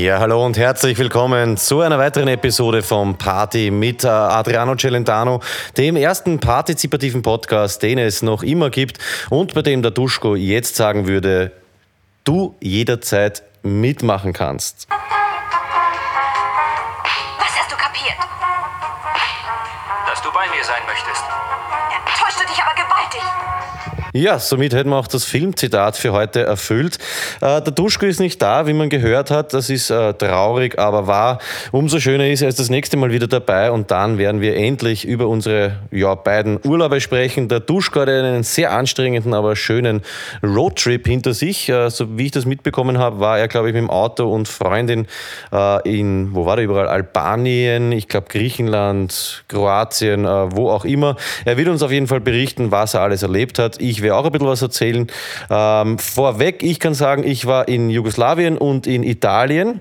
Ja, hallo und herzlich willkommen zu einer weiteren Episode vom Party mit äh, Adriano Celentano, dem ersten partizipativen Podcast, den es noch immer gibt und bei dem der Duschko jetzt sagen würde, du jederzeit mitmachen kannst. Was hast du kapiert? dass du bei mir sein möchtest. Täuscht du dich aber gewaltig. Ja, somit hätten wir auch das Filmzitat für heute erfüllt. Äh, der Duschko ist nicht da, wie man gehört hat. Das ist äh, traurig, aber wahr. Umso schöner ist, er ist das nächste Mal wieder dabei und dann werden wir endlich über unsere ja, beiden Urlaube sprechen. Der Duschko hat einen sehr anstrengenden, aber schönen Roadtrip hinter sich. Äh, so wie ich das mitbekommen habe, war er, glaube ich, mit dem Auto und Freundin äh, in, wo war er überall? Albanien, ich glaube Griechenland, Kroatien, äh, wo auch immer. Er wird uns auf jeden Fall berichten, was er alles erlebt hat. Ich werde auch ein bisschen was erzählen. Ähm, vorweg, ich kann sagen, ich war in Jugoslawien und in Italien.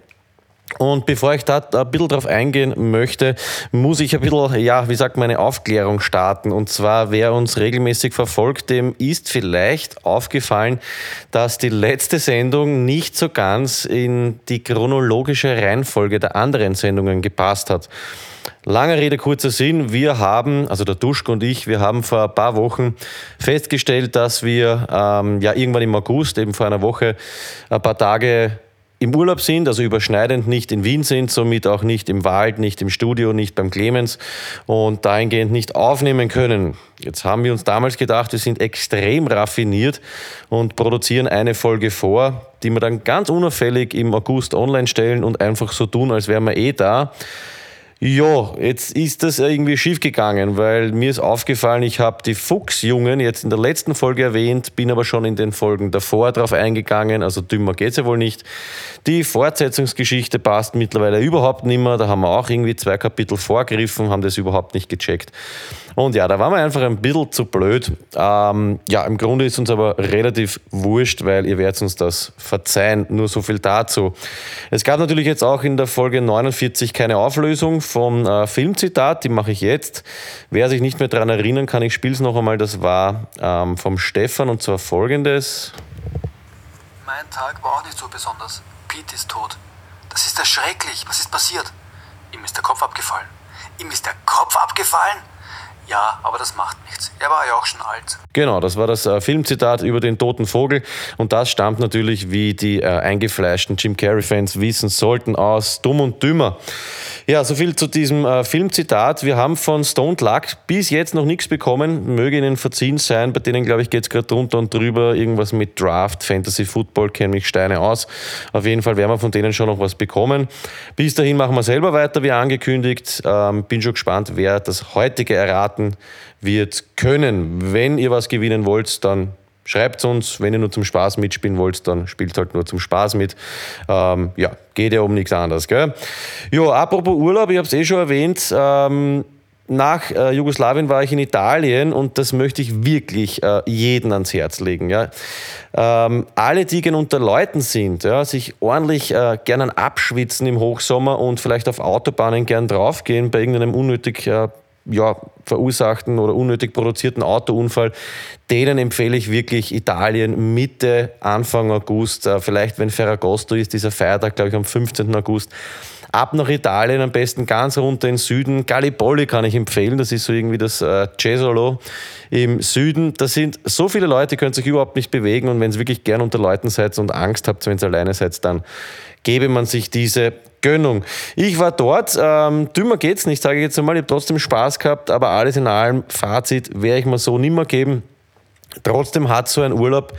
Und bevor ich da ein bisschen drauf eingehen möchte, muss ich ein bisschen, ja, wie sagt man, eine Aufklärung starten. Und zwar, wer uns regelmäßig verfolgt, dem ist vielleicht aufgefallen, dass die letzte Sendung nicht so ganz in die chronologische Reihenfolge der anderen Sendungen gepasst hat. Lange Rede, kurzer Sinn. Wir haben, also der Duschko und ich, wir haben vor ein paar Wochen festgestellt, dass wir ähm, ja irgendwann im August, eben vor einer Woche, ein paar Tage im Urlaub sind, also überschneidend nicht in Wien sind, somit auch nicht im Wald, nicht im Studio, nicht beim Clemens und dahingehend nicht aufnehmen können. Jetzt haben wir uns damals gedacht, wir sind extrem raffiniert und produzieren eine Folge vor, die wir dann ganz unauffällig im August online stellen und einfach so tun, als wären wir eh da. Ja, jetzt ist das irgendwie schiefgegangen, weil mir ist aufgefallen, ich habe die Fuchsjungen jetzt in der letzten Folge erwähnt, bin aber schon in den Folgen davor drauf eingegangen, also dümmer geht's ja wohl nicht. Die Fortsetzungsgeschichte passt mittlerweile überhaupt nicht mehr, da haben wir auch irgendwie zwei Kapitel vorgriffen, haben das überhaupt nicht gecheckt. Und ja, da waren wir einfach ein bisschen zu blöd. Ähm, ja, im Grunde ist uns aber relativ wurscht, weil ihr werdet uns das verzeihen. Nur so viel dazu. Es gab natürlich jetzt auch in der Folge 49 keine Auflösung vom äh, Filmzitat, die mache ich jetzt. Wer sich nicht mehr daran erinnern kann, ich spiele es noch einmal, das war ähm, vom Stefan und zwar folgendes. Mein Tag war auch nicht so besonders. Pete ist tot. Das ist erschrecklich. Was ist passiert? Ihm ist der Kopf abgefallen. Ihm ist der Kopf abgefallen? Ja, aber das macht nichts. Er war ja auch schon alt. Genau, das war das äh, Filmzitat über den toten Vogel. Und das stammt natürlich, wie die äh, eingefleischten Jim Carrey-Fans wissen sollten, aus Dumm und Dümmer. Ja, soviel zu diesem äh, Filmzitat. Wir haben von Stone Luck bis jetzt noch nichts bekommen. Möge ihnen verziehen sein. Bei denen, glaube ich, geht es gerade drunter und drüber. Irgendwas mit Draft, Fantasy Football, kenne mich Steine aus. Auf jeden Fall werden wir von denen schon noch was bekommen. Bis dahin machen wir selber weiter, wie angekündigt. Ähm, bin schon gespannt, wer das heutige erraten wird können. Wenn ihr was gewinnen wollt, dann Schreibt uns, wenn ihr nur zum Spaß mitspielen wollt, dann spielt halt nur zum Spaß mit. Ähm, ja, geht ja um nichts anderes. Gell? Jo, apropos Urlaub, ich habe es eh schon erwähnt. Ähm, nach äh, Jugoslawien war ich in Italien und das möchte ich wirklich äh, jeden ans Herz legen. Ja. Ähm, alle, die gern unter Leuten sind, ja, sich ordentlich äh, gern abschwitzen im Hochsommer und vielleicht auf Autobahnen gern draufgehen bei irgendeinem unnötig äh, ja, verursachten oder unnötig produzierten Autounfall, denen empfehle ich wirklich Italien Mitte, Anfang August, äh, vielleicht wenn Ferragosto ist, dieser Feiertag, glaube ich, am 15. August. Ab nach Italien, am besten ganz runter in den Süden. Gallipoli kann ich empfehlen, das ist so irgendwie das äh, Cesolo im Süden. Da sind so viele Leute, die können sich überhaupt nicht bewegen und wenn ihr wirklich gern unter Leuten seid und Angst habt, wenn ihr alleine seid, dann gebe man sich diese Gönnung. Ich war dort, ähm, dümmer geht's nicht, sage ich jetzt einmal, ich habe trotzdem Spaß gehabt, aber alles in allem, Fazit, werde ich mir so nimmer geben. Trotzdem hat so ein Urlaub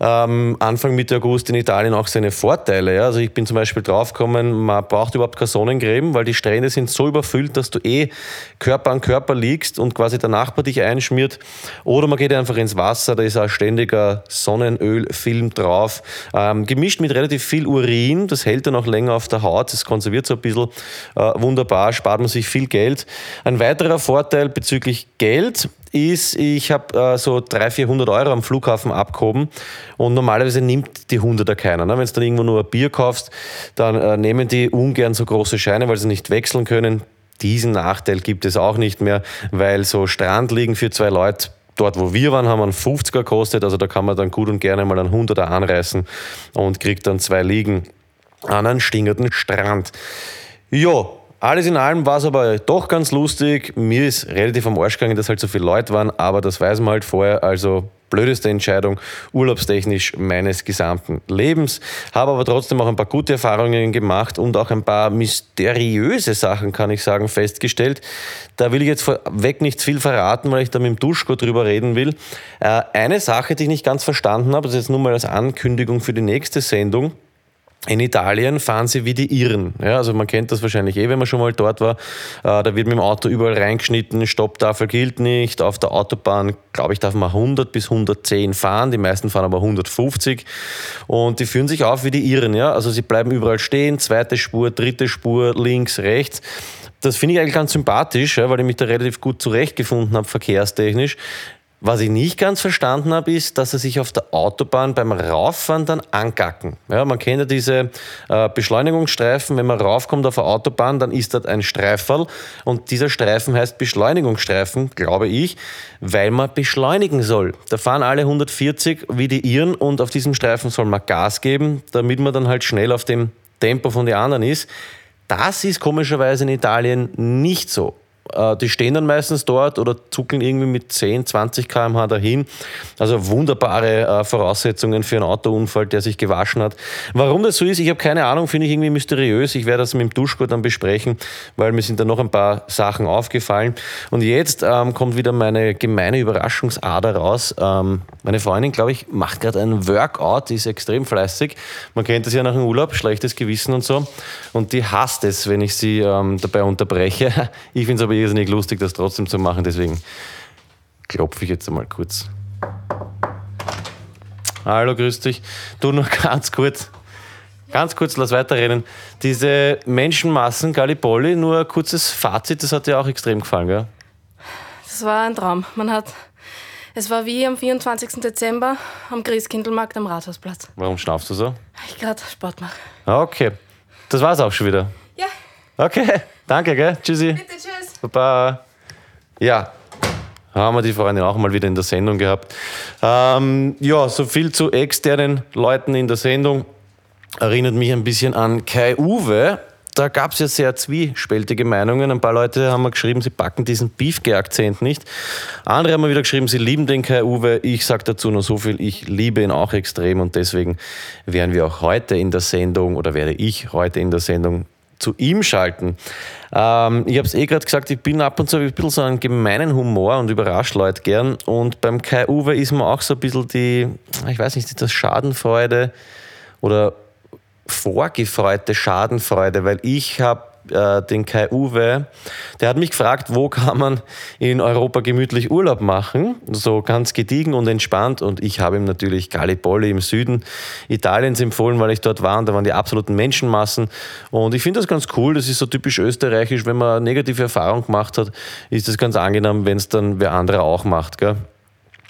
ähm, Anfang Mitte August in Italien auch seine Vorteile. Ja? Also ich bin zum Beispiel draufgekommen, man braucht überhaupt keine Sonnencreme, weil die Strände sind so überfüllt, dass du eh Körper an Körper liegst und quasi der Nachbar dich einschmiert. Oder man geht einfach ins Wasser, da ist ein ständiger Sonnenölfilm drauf. Ähm, gemischt mit relativ viel Urin, das hält dann auch länger auf der Haut, das konserviert so ein bisschen. Äh, wunderbar, spart man sich viel Geld. Ein weiterer Vorteil bezüglich Geld ist, ich habe äh, so 300, 400 Euro am Flughafen abgehoben und normalerweise nimmt die Hunderter keiner. Ne? Wenn du dann irgendwo nur ein Bier kaufst, dann äh, nehmen die ungern so große Scheine, weil sie nicht wechseln können. Diesen Nachteil gibt es auch nicht mehr, weil so Strandliegen für zwei Leute dort, wo wir waren, haben einen 50er gekostet. Also da kann man dann gut und gerne mal einen 100er anreißen und kriegt dann zwei Liegen an einen stingerten Strand. Ja, alles in allem war es aber doch ganz lustig. Mir ist relativ am Arsch gegangen, dass halt so viele Leute waren, aber das weiß man halt vorher. Also blödeste Entscheidung urlaubstechnisch meines gesamten Lebens. Habe aber trotzdem auch ein paar gute Erfahrungen gemacht und auch ein paar mysteriöse Sachen, kann ich sagen, festgestellt. Da will ich jetzt vorweg nicht viel verraten, weil ich da mit dem Duschko drüber reden will. Äh, eine Sache, die ich nicht ganz verstanden habe, das ist jetzt nur mal als Ankündigung für die nächste Sendung. In Italien fahren sie wie die Iren. Ja, also man kennt das wahrscheinlich eh, wenn man schon mal dort war. Äh, da wird mit dem Auto überall reingeschnitten, Stopptafel gilt nicht. Auf der Autobahn, glaube ich, darf man 100 bis 110 fahren. Die meisten fahren aber 150. Und die führen sich auf wie die Iren. Ja? Also sie bleiben überall stehen, zweite Spur, dritte Spur, links, rechts. Das finde ich eigentlich ganz sympathisch, weil ich mich da relativ gut zurechtgefunden habe, verkehrstechnisch. Was ich nicht ganz verstanden habe, ist, dass sie sich auf der Autobahn beim Rauffahren dann angacken. Ja, man kennt ja diese äh, Beschleunigungsstreifen. Wenn man raufkommt auf der Autobahn, dann ist dort ein Streiferl. Und dieser Streifen heißt Beschleunigungsstreifen, glaube ich, weil man beschleunigen soll. Da fahren alle 140 wie die Iren und auf diesem Streifen soll man Gas geben, damit man dann halt schnell auf dem Tempo von den anderen ist. Das ist komischerweise in Italien nicht so. Äh, die stehen dann meistens dort oder zuckeln irgendwie mit 10, 20 km/h dahin. Also wunderbare äh, Voraussetzungen für einen Autounfall, der sich gewaschen hat. Warum das so ist, ich habe keine Ahnung, finde ich irgendwie mysteriös. Ich werde das mit dem Duschko dann besprechen, weil mir sind da noch ein paar Sachen aufgefallen. Und jetzt ähm, kommt wieder meine gemeine Überraschungsader raus. Ähm, meine Freundin, glaube ich, macht gerade ein Workout, die ist extrem fleißig. Man kennt das ja nach dem Urlaub, schlechtes Gewissen und so. Und die hasst es, wenn ich sie ähm, dabei unterbreche. Ich finde es aber aber irrsinnig lustig, das trotzdem zu machen. Deswegen klopfe ich jetzt einmal kurz. Hallo, grüß dich. Du noch ganz kurz. Ganz kurz, lass weiterreden. Diese Menschenmassen, Gallipoli, nur ein kurzes Fazit, das hat dir auch extrem gefallen, gell? Das war ein Traum. Man hat. Es war wie am 24. Dezember am Christkindlmarkt am Rathausplatz. Warum schnaufst du so? Ich gerade Sport mache. Okay. Das war's auch schon wieder. Ja. Okay. Danke, gell? Tschüssi. Bitte, tschüss. Baba. Ja, haben wir die Freunde auch mal wieder in der Sendung gehabt. Ähm, ja, so viel zu externen Leuten in der Sendung. Erinnert mich ein bisschen an Kai Uwe. Da gab es ja sehr zwiespältige Meinungen. Ein paar Leute haben mir geschrieben, sie packen diesen Beefke-Akzent nicht. Andere haben mir wieder geschrieben, sie lieben den Kai Uwe. Ich sage dazu nur so viel, ich liebe ihn auch extrem und deswegen werden wir auch heute in der Sendung oder werde ich heute in der Sendung zu ihm schalten. Ähm, ich habe es eh gerade gesagt, ich bin ab und zu ein bisschen so einen gemeinen Humor und überrasche Leute gern. Und beim Kai Uwe ist mir auch so ein bisschen die, ich weiß nicht, das Schadenfreude oder vorgefreute Schadenfreude, weil ich habe äh, den Kai Uwe, der hat mich gefragt, wo kann man in Europa gemütlich Urlaub machen, so ganz gediegen und entspannt. Und ich habe ihm natürlich Gallipoli im Süden Italiens empfohlen, weil ich dort war und da waren die absoluten Menschenmassen. Und ich finde das ganz cool, das ist so typisch österreichisch, wenn man negative Erfahrung gemacht hat, ist das ganz angenehm, wenn es dann wer andere auch macht. Gell?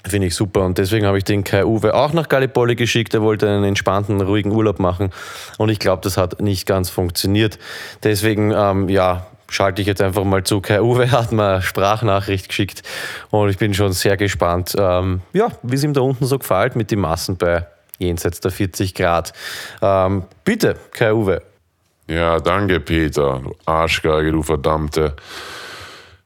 Finde ich super. Und deswegen habe ich den Kai Uwe auch nach Gallipoli geschickt. Er wollte einen entspannten, ruhigen Urlaub machen. Und ich glaube, das hat nicht ganz funktioniert. Deswegen, ähm, ja, schalte ich jetzt einfach mal zu. Kai Uwe hat mir Sprachnachricht geschickt. Und ich bin schon sehr gespannt, ähm, ja, wie es ihm da unten so gefällt mit den Massen bei jenseits der 40 Grad. Ähm, bitte, Kai Uwe. Ja, danke, Peter. Arschgeige, du verdammte.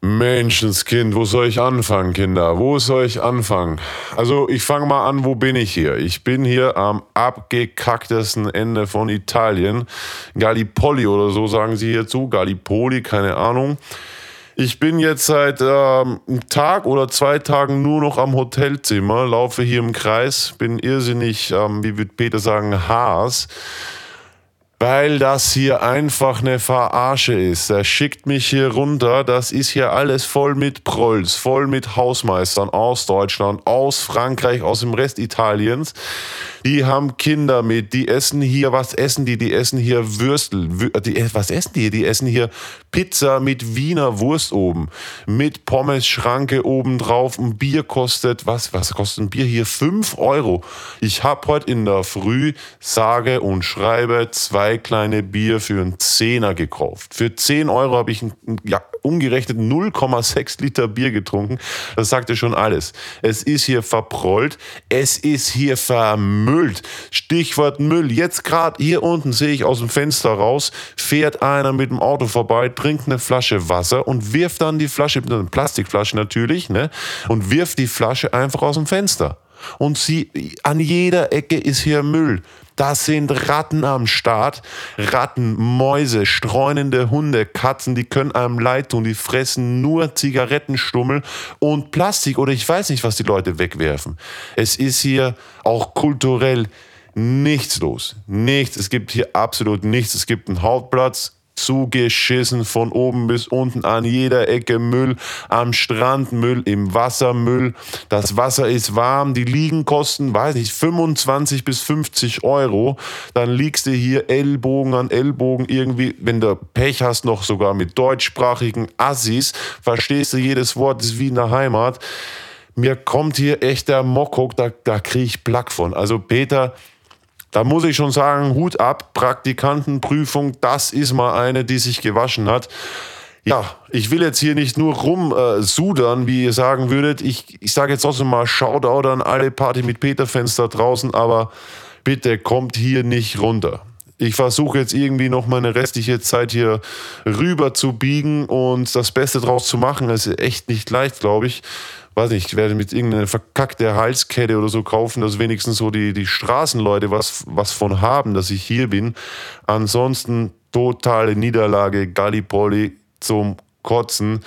Menschenskind, wo soll ich anfangen, Kinder? Wo soll ich anfangen? Also, ich fange mal an, wo bin ich hier? Ich bin hier am abgekacktesten Ende von Italien. Gallipoli oder so sagen sie hierzu. Gallipoli, keine Ahnung. Ich bin jetzt seit ähm, einem Tag oder zwei Tagen nur noch am Hotelzimmer, laufe hier im Kreis, bin irrsinnig, ähm, wie würde Peter sagen, Haas weil das hier einfach eine Verarsche ist. Er schickt mich hier runter. Das ist hier alles voll mit Prolls, voll mit Hausmeistern aus Deutschland, aus Frankreich, aus dem Rest Italiens. Die haben Kinder mit, die essen hier, was essen die? Die essen hier Würstel. Die, was essen die? Die essen hier Pizza mit Wiener Wurst oben, mit Pommes-Schranke oben drauf. Ein Bier kostet, was, was kostet ein Bier hier? 5 Euro. Ich habe heute in der Früh, sage und schreibe, zwei drei kleine Bier für einen Zehner gekauft. Für 10 Euro habe ich ein, ja, umgerechnet 0,6 Liter Bier getrunken. Das sagt ja schon alles. Es ist hier verprollt, es ist hier vermüllt. Stichwort Müll. Jetzt gerade hier unten sehe ich aus dem Fenster raus, fährt einer mit dem Auto vorbei, trinkt eine Flasche Wasser und wirft dann die Flasche, eine Plastikflasche natürlich, ne, und wirft die Flasche einfach aus dem Fenster. Und sie, an jeder Ecke ist hier Müll. Das sind Ratten am Start. Ratten, Mäuse, streunende Hunde, Katzen, die können einem leid tun. Die fressen nur Zigarettenstummel und Plastik oder ich weiß nicht, was die Leute wegwerfen. Es ist hier auch kulturell nichts los. Nichts. Es gibt hier absolut nichts. Es gibt einen Hauptplatz, zugeschissen von oben bis unten an jeder Ecke Müll, am Strand Müll, im Wasser Müll. Das Wasser ist warm, die Liegen kosten, weiß ich, 25 bis 50 Euro. Dann liegst du hier Ellbogen an Ellbogen irgendwie, wenn du Pech hast, noch sogar mit deutschsprachigen Assis, verstehst du jedes Wort, ist wie in der Heimat. Mir kommt hier echt der Mokok, da, da kriege ich Plack von. Also Peter, da muss ich schon sagen, Hut ab, Praktikantenprüfung, das ist mal eine, die sich gewaschen hat. Ja, ich will jetzt hier nicht nur rumsudern, äh, wie ihr sagen würdet. Ich, ich sage jetzt trotzdem mal Shoutout an alle Party mit Peter-Fans da draußen, aber bitte kommt hier nicht runter. Ich versuche jetzt irgendwie noch meine restliche Zeit hier rüber zu biegen und das Beste draus zu machen. Das ist echt nicht leicht, glaube ich weiß nicht, ich werde mit irgendeiner verkackte Halskette oder so kaufen, dass wenigstens so die, die Straßenleute was, was von haben, dass ich hier bin. Ansonsten totale Niederlage, Gallipoli zum Kotzen.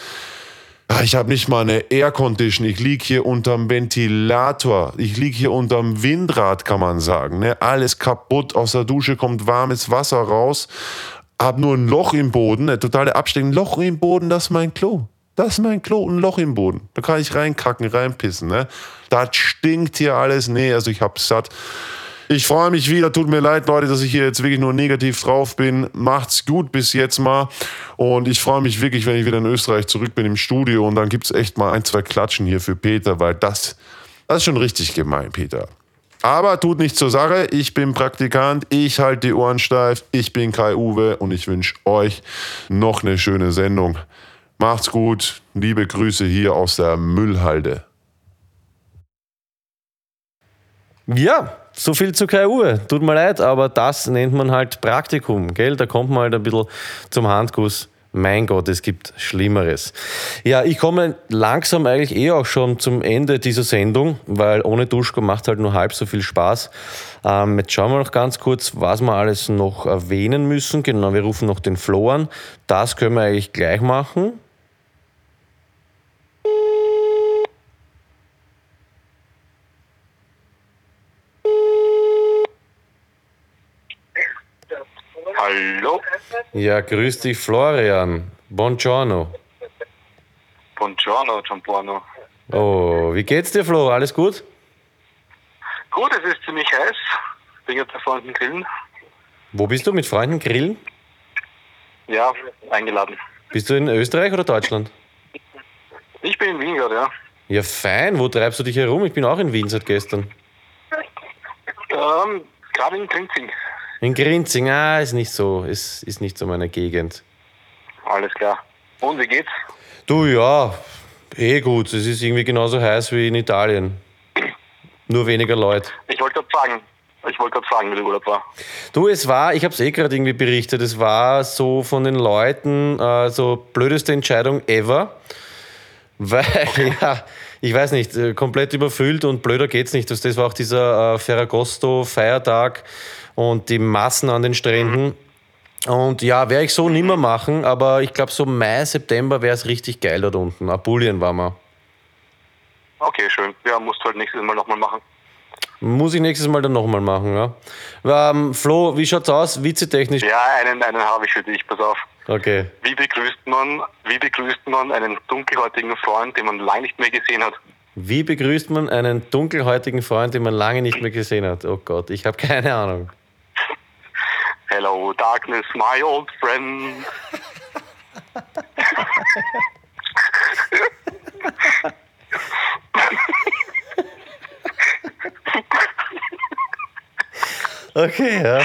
Ich habe nicht mal eine Aircondition. Ich liege hier unterm Ventilator. Ich liege hier unterm Windrad, kann man sagen. Ne? Alles kaputt. Aus der Dusche kommt warmes Wasser raus. Hab nur ein Loch im Boden, eine totale Absteckung. Loch im Boden, das ist mein Klo. Das ist mein Klo, ein Loch im Boden. Da kann ich reinkacken, reinpissen. Ne? Das stinkt hier alles. Nee, also ich hab's satt. Ich freue mich wieder. Tut mir leid, Leute, dass ich hier jetzt wirklich nur negativ drauf bin. Macht's gut bis jetzt mal. Und ich freue mich wirklich, wenn ich wieder in Österreich zurück bin im Studio. Und dann gibt's echt mal ein, zwei Klatschen hier für Peter, weil das, das ist schon richtig gemein, Peter. Aber tut nichts zur Sache. Ich bin Praktikant. Ich halte die Ohren steif. Ich bin Kai Uwe und ich wünsche euch noch eine schöne Sendung. Macht's gut. Liebe Grüße hier aus der Müllhalde. Ja, so viel zu KU. Tut mir leid, aber das nennt man halt Praktikum, gell? Da kommt man halt ein bisschen zum Handkuss. Mein Gott, es gibt Schlimmeres. Ja, ich komme langsam eigentlich eh auch schon zum Ende dieser Sendung, weil ohne Duschko macht halt nur halb so viel Spaß. Ähm, jetzt schauen wir noch ganz kurz, was wir alles noch erwähnen müssen. Genau, wir rufen noch den Flo an. Das können wir eigentlich gleich machen. Hallo? Ja, grüß dich, Florian. Buongiorno. Buongiorno, Giambuono. Oh, wie geht's dir, Flo? Alles gut? Gut, es ist ziemlich heiß. Bin jetzt bei Freunden grillen. Wo bist du mit Freunden grillen? Ja, eingeladen. Bist du in Österreich oder Deutschland? Ich bin in Wien gerade, ja. Ja, fein. Wo treibst du dich herum? Ich bin auch in Wien seit gestern. Ähm, gerade in Grinzing. In Grinzing, ah, ist nicht so, ist, ist nicht so meine Gegend. Alles klar. Und wie geht's? Du, ja, eh gut. Es ist irgendwie genauso heiß wie in Italien. Nur weniger Leute. Ich wollte gerade fragen, ich wollte gerade fragen, wie der Urlaub war. Du, es war, ich habe es eh gerade irgendwie berichtet, es war so von den Leuten äh, so blödeste Entscheidung ever. Weil, ja, ich weiß nicht, äh, komplett überfüllt und blöder geht's nicht. Das war auch dieser äh, Ferragosto-Feiertag und die Massen an den Stränden. Und ja, werde ich so nimmer machen, aber ich glaube, so Mai, September wäre es richtig geil dort unten. Apulien war wir. Okay, schön. Ja, musst du halt nächstes Mal nochmal machen. Muss ich nächstes Mal dann nochmal machen, ja. Ähm, Flo, wie schaut's aus, witzetechnisch? Ja, einen, einen habe ich für dich, pass auf. Okay. Wie begrüßt man, wie begrüßt man einen dunkelhäutigen Freund, den man lange nicht mehr gesehen hat? Wie begrüßt man einen dunkelhäutigen Freund, den man lange nicht mehr gesehen hat? Oh Gott, ich habe keine Ahnung. Hello, darkness, my old friend. Okay, ja.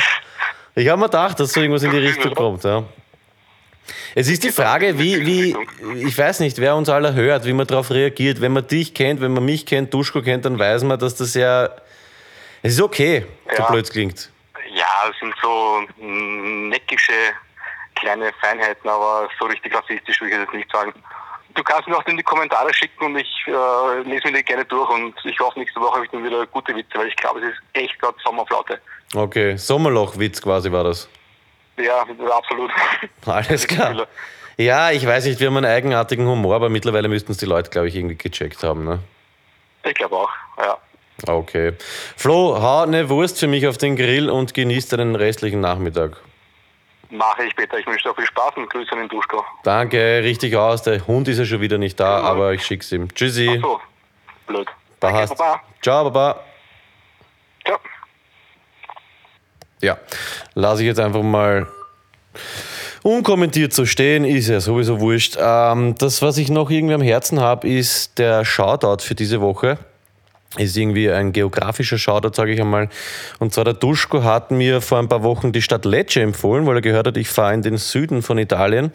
Ich habe mir gedacht, dass so irgendwas in die Richtung kommt. Ja. Es ist die Frage, wie, wie, ich weiß nicht, wer uns alle hört, wie man darauf reagiert. Wenn man dich kennt, wenn man mich kennt, Duschko kennt, dann weiß man, dass das ja. Es ist okay, so Ja. blöd es klingt. Ja, es sind so mm, neckische kleine Feinheiten, aber so richtig rassistisch will ich jetzt nicht sagen. Du kannst mir auch in die Kommentare schicken und ich äh, lese mir die gerne durch und ich hoffe, nächste Woche habe ich dann wieder gute Witze, weil ich glaube, es ist echt gerade Sommerflaute. Okay, Sommerlochwitz quasi war das. Ja, absolut. Alles klar. Ja, ich weiß nicht, wir haben einen eigenartigen Humor, aber mittlerweile müssten es die Leute, glaube ich, irgendwie gecheckt haben. Ne? Ich glaube auch, ja. Okay. Flo, hau eine Wurst für mich auf den Grill und genieß den restlichen Nachmittag. Mache ich später. Ich wünsche dir auch viel Spaß und Grüße an den Duschko. Danke, richtig aus. Der Hund ist ja schon wieder nicht da, aber ich schick's ihm. Tschüssi. Ach so, blöd. Passt. Baba. Ciao, Baba. Ciao. Ja, lasse ich jetzt einfach mal unkommentiert so stehen, ist ja sowieso wurscht. Ähm, das, was ich noch irgendwie am Herzen habe, ist der Shoutout für diese Woche. Ist irgendwie ein geografischer Shoutout, sage ich einmal. Und zwar der Duschko hat mir vor ein paar Wochen die Stadt Lecce empfohlen, weil er gehört hat, ich fahre in den Süden von Italien.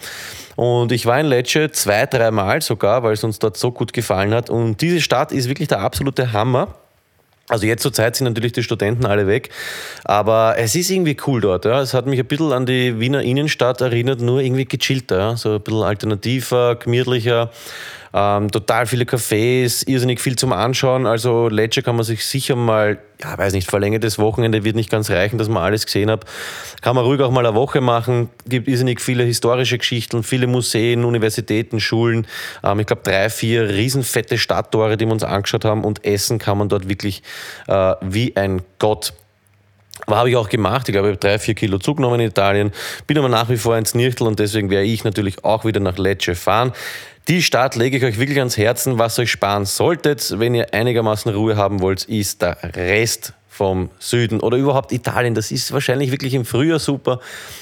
Und ich war in Lecce zwei, dreimal sogar, weil es uns dort so gut gefallen hat. Und diese Stadt ist wirklich der absolute Hammer. Also jetzt zur Zeit sind natürlich die Studenten alle weg, aber es ist irgendwie cool dort. Ja. Es hat mich ein bisschen an die Wiener Innenstadt erinnert, nur irgendwie gechillter, ja. so ein bisschen alternativer, gemütlicher. Ähm, total viele Cafés, irrsinnig viel zum Anschauen. Also Lecce kann man sich sicher mal, ja, weiß nicht, verlängertes Wochenende wird nicht ganz reichen, dass man alles gesehen hat. Kann man ruhig auch mal eine Woche machen. Gibt irrsinnig viele historische Geschichten, viele Museen, Universitäten, Schulen. Ähm, ich glaube drei, vier riesenfette Stadttore, die wir uns angeschaut haben. Und essen kann man dort wirklich äh, wie ein Gott. Aber habe ich auch gemacht. Ich glaube, ich habe drei, vier Kilo zugenommen in Italien. Bin aber nach wie vor ins Nirchtel und deswegen werde ich natürlich auch wieder nach Lecce fahren. Die Stadt lege ich euch wirklich ans Herzen. Was euch sparen solltet, wenn ihr einigermaßen Ruhe haben wollt, ist der Rest vom Süden oder überhaupt Italien. Das ist wahrscheinlich wirklich im Frühjahr super,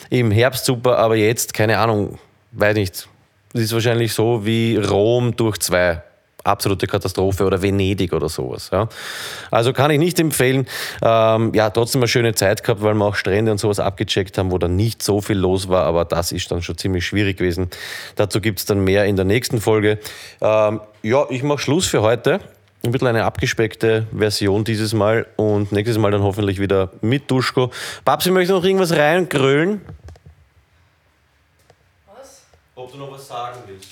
im Herbst super, aber jetzt, keine Ahnung, weiß nicht. Das ist wahrscheinlich so wie Rom durch zwei absolute Katastrophe oder Venedig oder sowas. Ja. Also kann ich nicht empfehlen. Ähm, ja, trotzdem eine schöne Zeit gehabt, weil wir auch Strände und sowas abgecheckt haben, wo dann nicht so viel los war, aber das ist dann schon ziemlich schwierig gewesen. Dazu gibt es dann mehr in der nächsten Folge. Ähm, ja, ich mache Schluss für heute. Ein bisschen eine abgespeckte Version dieses Mal und nächstes Mal dann hoffentlich wieder mit Duschko. Babsi, möchte noch irgendwas reingrölen? Was? Ob du noch was sagen willst?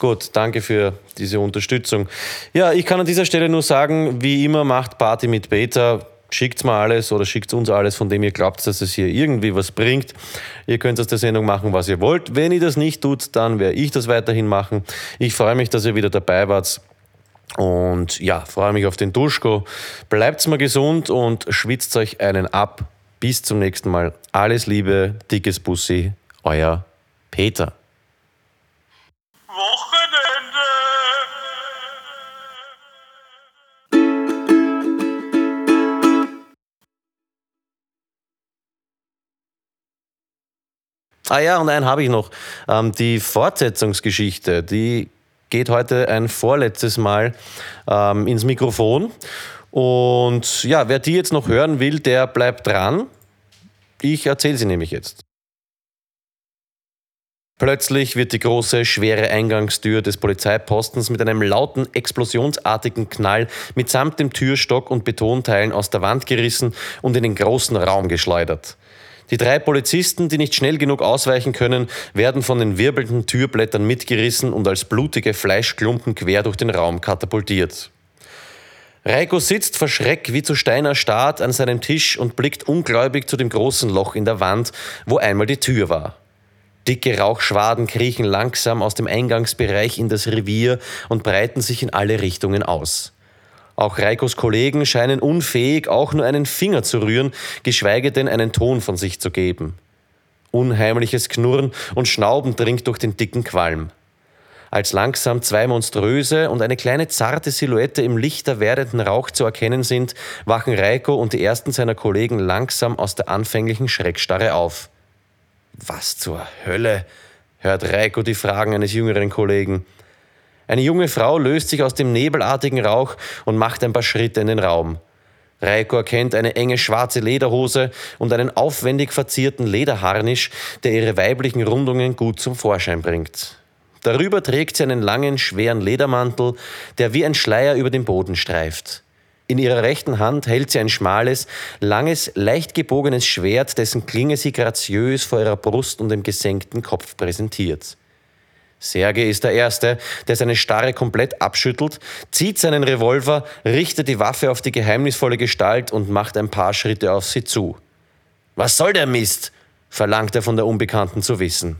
Gut, danke für diese Unterstützung. Ja, ich kann an dieser Stelle nur sagen, wie immer, macht Party mit Beta. Schickt mal alles oder schickt uns alles, von dem ihr glaubt, dass es hier irgendwie was bringt. Ihr könnt aus der Sendung machen, was ihr wollt. Wenn ihr das nicht tut, dann werde ich das weiterhin machen. Ich freue mich, dass ihr wieder dabei wart. Und ja, freue mich auf den Duschko. Bleibt mal gesund und schwitzt euch einen ab. Bis zum nächsten Mal. Alles Liebe, dickes Bussi, euer Peter. Ah ja, und einen habe ich noch. Ähm, die Fortsetzungsgeschichte, die geht heute ein vorletztes Mal ähm, ins Mikrofon. Und ja, wer die jetzt noch hören will, der bleibt dran. Ich erzähle sie nämlich jetzt. Plötzlich wird die große, schwere Eingangstür des Polizeipostens mit einem lauten, explosionsartigen Knall mitsamt dem Türstock und Betonteilen aus der Wand gerissen und in den großen Raum geschleudert. Die drei Polizisten, die nicht schnell genug ausweichen können, werden von den wirbelnden Türblättern mitgerissen und als blutige Fleischklumpen quer durch den Raum katapultiert. Reiko sitzt vor Schreck wie zu Stein erstarrt an seinem Tisch und blickt ungläubig zu dem großen Loch in der Wand, wo einmal die Tür war. Dicke Rauchschwaden kriechen langsam aus dem Eingangsbereich in das Revier und breiten sich in alle Richtungen aus. Auch Reikos Kollegen scheinen unfähig, auch nur einen Finger zu rühren, geschweige denn einen Ton von sich zu geben. Unheimliches Knurren und Schnauben dringt durch den dicken Qualm. Als langsam zwei monströse und eine kleine zarte Silhouette im lichter werdenden Rauch zu erkennen sind, wachen Reiko und die ersten seiner Kollegen langsam aus der anfänglichen Schreckstarre auf. Was zur Hölle? hört Reiko die Fragen eines jüngeren Kollegen. Eine junge Frau löst sich aus dem nebelartigen Rauch und macht ein paar Schritte in den Raum. Reiko erkennt eine enge schwarze Lederhose und einen aufwendig verzierten Lederharnisch, der ihre weiblichen Rundungen gut zum Vorschein bringt. Darüber trägt sie einen langen, schweren Ledermantel, der wie ein Schleier über den Boden streift. In ihrer rechten Hand hält sie ein schmales, langes, leicht gebogenes Schwert, dessen Klinge sie graziös vor ihrer Brust und dem gesenkten Kopf präsentiert. Sergei ist der Erste, der seine Starre komplett abschüttelt, zieht seinen Revolver, richtet die Waffe auf die geheimnisvolle Gestalt und macht ein paar Schritte auf sie zu. Was soll der Mist? verlangt er von der Unbekannten zu wissen.